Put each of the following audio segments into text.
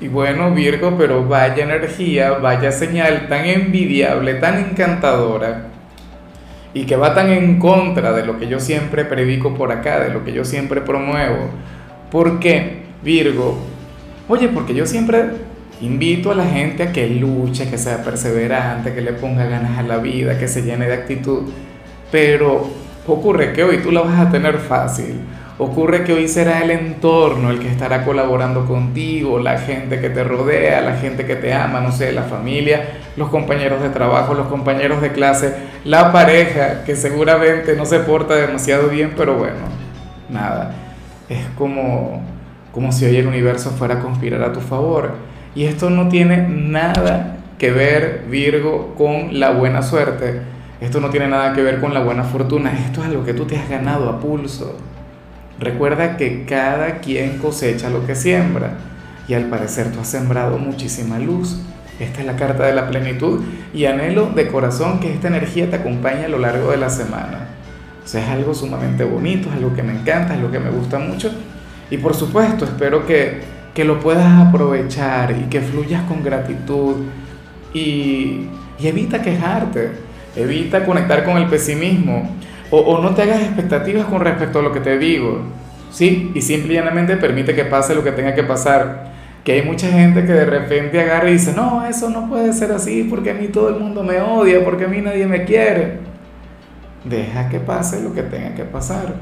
Y bueno, Virgo, pero vaya energía, vaya señal tan envidiable, tan encantadora, y que va tan en contra de lo que yo siempre predico por acá, de lo que yo siempre promuevo. ¿Por qué, Virgo? Oye, porque yo siempre invito a la gente a que luche, que sea perseverante, que le ponga ganas a la vida, que se llene de actitud. Pero ocurre que hoy tú la vas a tener fácil Ocurre que hoy será el entorno el que estará colaborando contigo, la gente que te rodea, la gente que te ama, no sé, la familia, los compañeros de trabajo, los compañeros de clase, la pareja que seguramente no se porta demasiado bien, pero bueno, nada, es como, como si hoy el universo fuera a conspirar a tu favor. Y esto no tiene nada que ver, Virgo, con la buena suerte. Esto no tiene nada que ver con la buena fortuna. Esto es algo que tú te has ganado a pulso. Recuerda que cada quien cosecha lo que siembra y al parecer tú has sembrado muchísima luz. Esta es la carta de la plenitud y anhelo de corazón que esta energía te acompañe a lo largo de la semana. O es algo sumamente bonito, es algo que me encanta, es algo que me gusta mucho y por supuesto espero que, que lo puedas aprovechar y que fluyas con gratitud y evita quejarte, evita conectar con el pesimismo o, no te hagas expectativas con respecto a lo que te digo, ¿sí? Y simplemente permite que pase lo que tenga que pasar. Que hay mucha gente que de repente agarra y dice, no, eso no puede ser así porque a mí todo el mundo me odia, porque a mí nadie me quiere. Deja que pase lo que tenga que pasar.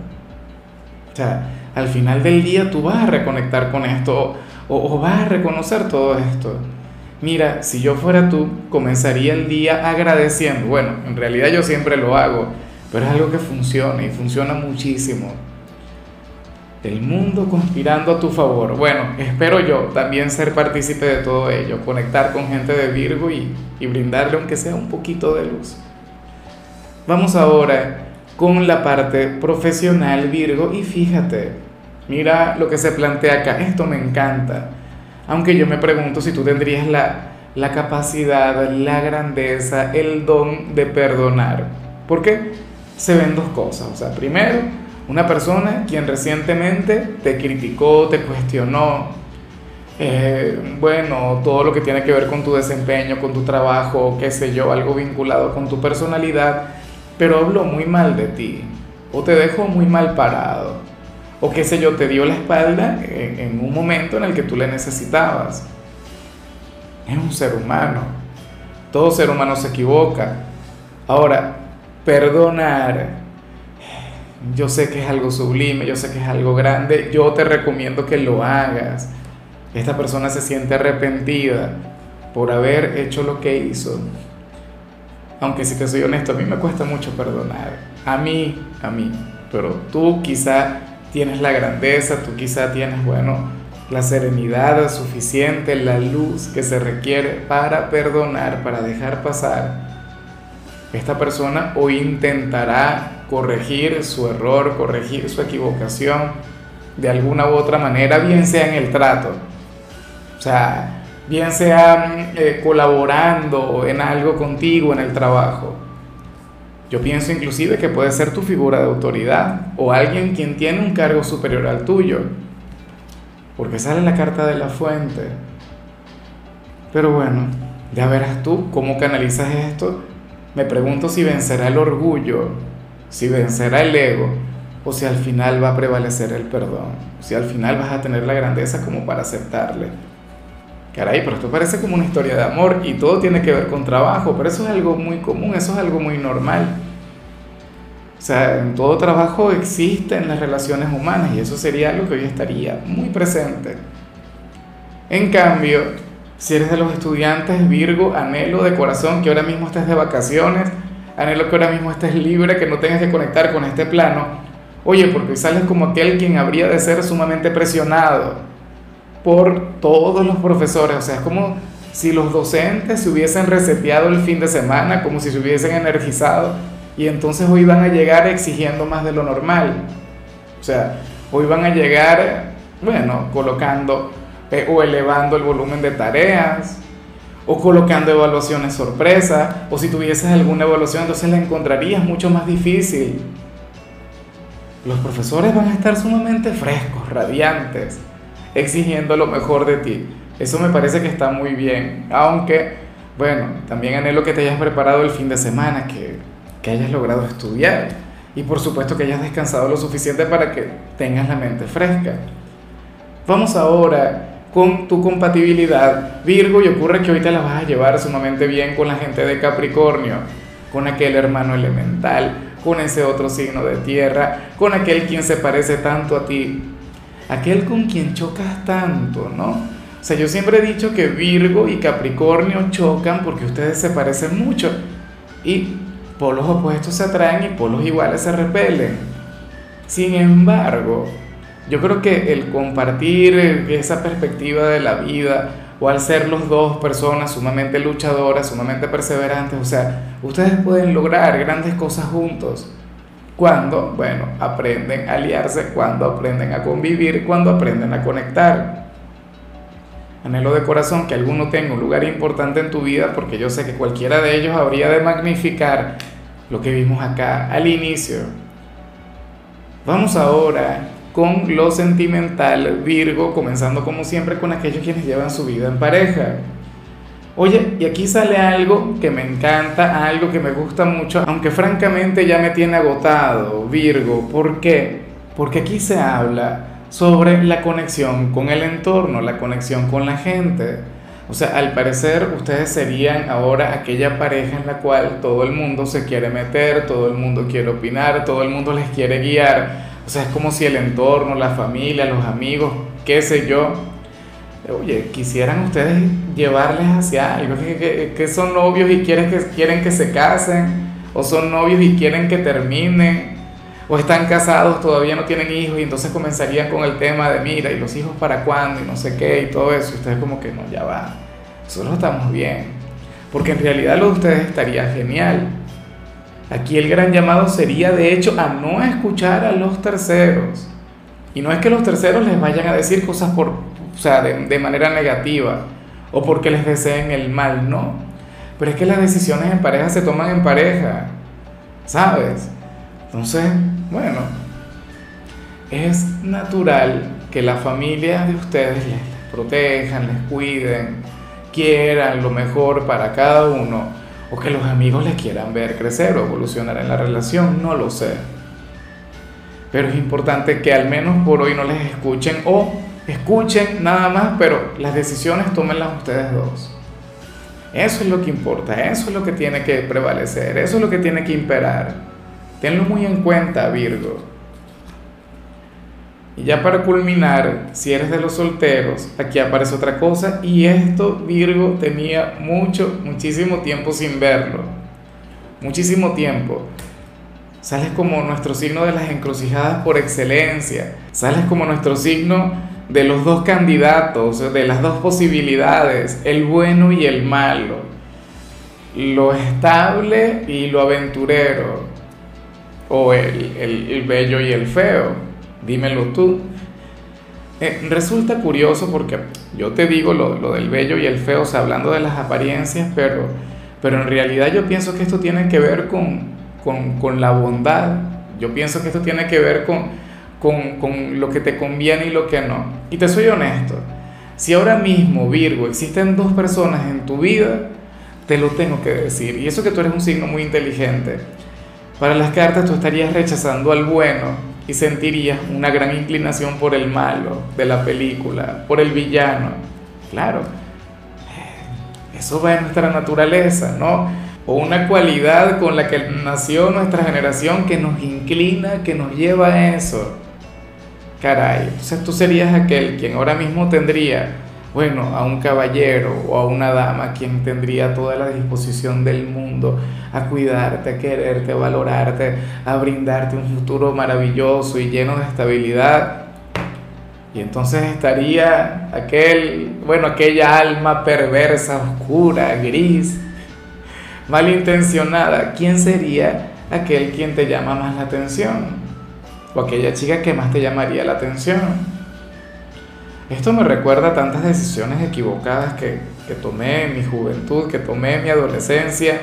O sea, al final del día tú vas a reconectar con esto o, o vas a reconocer todo esto. Mira, si yo fuera tú, comenzaría el día agradeciendo. Bueno, en realidad yo siempre lo hago pero es algo que funciona y funciona muchísimo. El mundo conspirando a tu favor. Bueno, espero yo también ser partícipe de todo ello, conectar con gente de Virgo y, y brindarle aunque sea un poquito de luz. Vamos ahora con la parte profesional Virgo y fíjate, mira lo que se plantea acá, esto me encanta. Aunque yo me pregunto si tú tendrías la, la capacidad, la grandeza, el don de perdonar. ¿Por qué? Se ven dos cosas. O sea, primero, una persona quien recientemente te criticó, te cuestionó, eh, bueno, todo lo que tiene que ver con tu desempeño, con tu trabajo, qué sé yo, algo vinculado con tu personalidad, pero habló muy mal de ti, o te dejó muy mal parado, o qué sé yo, te dio la espalda en, en un momento en el que tú le necesitabas. Es un ser humano, todo ser humano se equivoca. Ahora, perdonar. Yo sé que es algo sublime, yo sé que es algo grande, yo te recomiendo que lo hagas. Esta persona se siente arrepentida por haber hecho lo que hizo. Aunque si te soy honesto, a mí me cuesta mucho perdonar. A mí, a mí. Pero tú quizá tienes la grandeza, tú quizá tienes, bueno, la serenidad suficiente, la luz que se requiere para perdonar, para dejar pasar esta persona hoy intentará corregir su error, corregir su equivocación de alguna u otra manera, bien sea en el trato, o sea, bien sea eh, colaborando en algo contigo en el trabajo. Yo pienso inclusive que puede ser tu figura de autoridad o alguien quien tiene un cargo superior al tuyo, porque sale la carta de la fuente. Pero bueno, ya verás tú cómo canalizas esto me pregunto si vencerá el orgullo, si vencerá el ego, o si al final va a prevalecer el perdón, si al final vas a tener la grandeza como para aceptarle. Caray, pero esto parece como una historia de amor y todo tiene que ver con trabajo, pero eso es algo muy común, eso es algo muy normal. O sea, en todo trabajo existen las relaciones humanas y eso sería algo que hoy estaría muy presente. En cambio, si eres de los estudiantes, Virgo, anhelo de corazón que ahora mismo estés de vacaciones, anhelo que ahora mismo estés libre, que no tengas que conectar con este plano. Oye, porque sales como aquel quien habría de ser sumamente presionado por todos los profesores. O sea, es como si los docentes se hubiesen reseteado el fin de semana, como si se hubiesen energizado, y entonces hoy van a llegar exigiendo más de lo normal. O sea, hoy van a llegar, bueno, colocando o elevando el volumen de tareas, o colocando evaluaciones sorpresa, o si tuvieses alguna evaluación, entonces la encontrarías mucho más difícil. Los profesores van a estar sumamente frescos, radiantes, exigiendo lo mejor de ti. Eso me parece que está muy bien, aunque, bueno, también anhelo que te hayas preparado el fin de semana, que, que hayas logrado estudiar y por supuesto que hayas descansado lo suficiente para que tengas la mente fresca. Vamos ahora con tu compatibilidad Virgo y ocurre que te la vas a llevar sumamente bien con la gente de Capricornio, con aquel hermano elemental, con ese otro signo de tierra, con aquel quien se parece tanto a ti, aquel con quien chocas tanto, ¿no? O sea, yo siempre he dicho que Virgo y Capricornio chocan porque ustedes se parecen mucho y polos opuestos se atraen y polos iguales se repelen. Sin embargo, yo creo que el compartir esa perspectiva de la vida o al ser los dos personas sumamente luchadoras, sumamente perseverantes, o sea, ustedes pueden lograr grandes cosas juntos cuando, bueno, aprenden a aliarse, cuando aprenden a convivir, cuando aprenden a conectar. Anhelo de corazón que alguno tenga un lugar importante en tu vida porque yo sé que cualquiera de ellos habría de magnificar lo que vimos acá al inicio. Vamos ahora con lo sentimental, Virgo, comenzando como siempre con aquellos quienes llevan su vida en pareja. Oye, y aquí sale algo que me encanta, algo que me gusta mucho, aunque francamente ya me tiene agotado, Virgo. ¿Por qué? Porque aquí se habla sobre la conexión con el entorno, la conexión con la gente. O sea, al parecer ustedes serían ahora aquella pareja en la cual todo el mundo se quiere meter, todo el mundo quiere opinar, todo el mundo les quiere guiar o sea, es como si el entorno, la familia, los amigos, qué sé yo, oye, quisieran ustedes llevarles hacia algo, que, son novios y quieren que, quieren que se casen, o son novios y quieren que terminen, o están casados, todavía no tienen hijos, y entonces comenzarían con el tema de, mira, ¿y los hijos para cuándo? Y no sé qué, y todo eso, y ustedes como que no, ya va, nosotros estamos bien, porque en realidad lo de ustedes estaría genial Aquí el gran llamado sería de hecho a no escuchar a los terceros. Y no es que los terceros les vayan a decir cosas por, o sea, de, manera negativa o porque les deseen el mal, no. Pero es que las decisiones en pareja se toman en pareja, ¿sabes? Entonces, bueno, es natural que la familia de ustedes les protejan, les cuiden, quieran lo mejor para cada uno o que los amigos les quieran ver crecer o evolucionar en la relación, no lo sé. Pero es importante que al menos por hoy no les escuchen o escuchen nada más, pero las decisiones tómenlas ustedes dos. Eso es lo que importa, eso es lo que tiene que prevalecer, eso es lo que tiene que imperar. Tenlo muy en cuenta, Virgo. Y ya para culminar, si eres de los solteros, aquí aparece otra cosa y esto Virgo tenía mucho, muchísimo tiempo sin verlo. Muchísimo tiempo. Sales como nuestro signo de las encrucijadas por excelencia. Sales como nuestro signo de los dos candidatos, de las dos posibilidades, el bueno y el malo. Lo estable y lo aventurero. O el, el bello y el feo dímelo tú. Eh, resulta curioso porque yo te digo lo, del bello y el feo, o sea, hablando de las apariencias, pero, pero en realidad yo pienso que esto tiene que ver con, con, con la bondad. Yo pienso que esto tiene que ver con, con, con lo que te conviene y lo que no. Y te soy honesto, si ahora mismo, Virgo, existen dos personas en tu vida, te lo tengo que decir. Y eso que tú eres un signo muy inteligente. Para las cartas tú estarías rechazando al bueno y sentirías una gran inclinación por el malo de la película, por el villano. Claro, eso va en nuestra naturaleza, ¿no? O una cualidad con la que nació nuestra generación que nos inclina, que nos lleva a eso. Caray, entonces tú serías aquel quien ahora mismo tendría bueno, a un caballero o a una dama quien tendría toda la disposición del mundo a cuidarte, a quererte, a valorarte, a brindarte un futuro maravilloso y lleno de estabilidad. Y entonces estaría aquel, bueno, aquella alma perversa, oscura, gris, malintencionada. ¿Quién sería aquel quien te llama más la atención? O aquella chica que más te llamaría la atención. Esto me recuerda a tantas decisiones equivocadas que, que tomé en mi juventud, que tomé en mi adolescencia,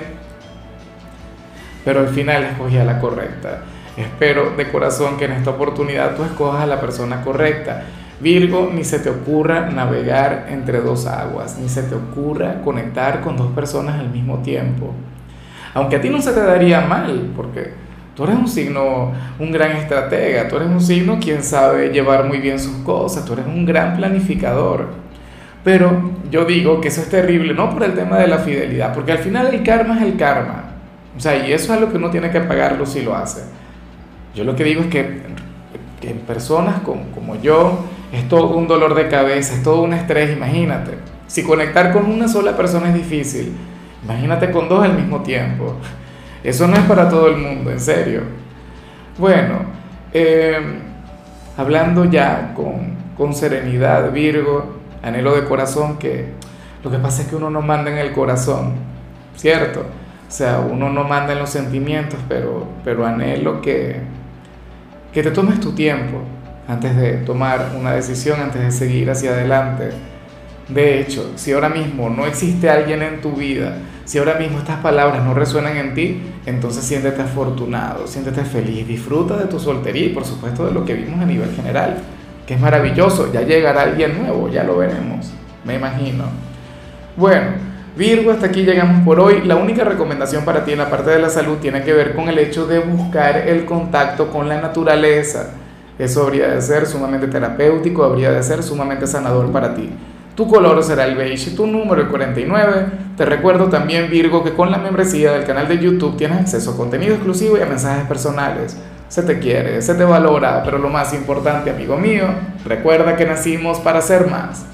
pero al final escogí a la correcta. Espero de corazón que en esta oportunidad tú escojas a la persona correcta. Virgo, ni se te ocurra navegar entre dos aguas, ni se te ocurra conectar con dos personas al mismo tiempo. Aunque a ti no se te daría mal, porque tú eres un signo, un gran estratega, tú eres un signo quien sabe llevar muy bien sus cosas, tú eres un gran planificador. Pero yo digo que eso es terrible, no por el tema de la fidelidad, porque al final el karma es el karma. O sea, y eso es lo que uno tiene que pagarlo si lo hace. Yo lo que digo es que, en personas como, como yo es todo un dolor de cabeza, es todo un estrés, imagínate. Si conectar con una sola persona es difícil, imagínate con dos al mismo tiempo. Eso no es para todo el mundo, en serio. Bueno, em, hablando ya con, con serenidad, Virgo, anhelo de corazón que lo que pasa es que uno no manda en el corazón, ¿cierto? O sea, uno no manda en los sentimientos, pero, pero anhelo que, que te tomes tu tiempo antes de tomar una decisión, antes de seguir hacia adelante. De hecho, si ahora mismo no existe alguien en tu vida, si ahora mismo estas palabras no resuenan en ti, entonces siéntete afortunado, siéntete feliz, disfruta de tu soltería y por supuesto de lo que vimos a nivel general, que es maravilloso, ya llegará alguien nuevo, ya lo veremos, me imagino. Bueno, Virgo, hasta aquí llegamos por hoy. La única recomendación para ti en la parte de la salud tiene que ver con el hecho de buscar el contacto con la naturaleza. Eso habría de ser sumamente terapéutico, habría de ser sumamente sanador para ti. Tu color será el beige y tu número el 49. Te recuerdo también, Virgo, que con la membresía del canal de YouTube tienes acceso a contenido exclusivo y a mensajes personales. Se te quiere, se te valora, pero lo más importante, amigo mío, recuerda que nacimos para ser más.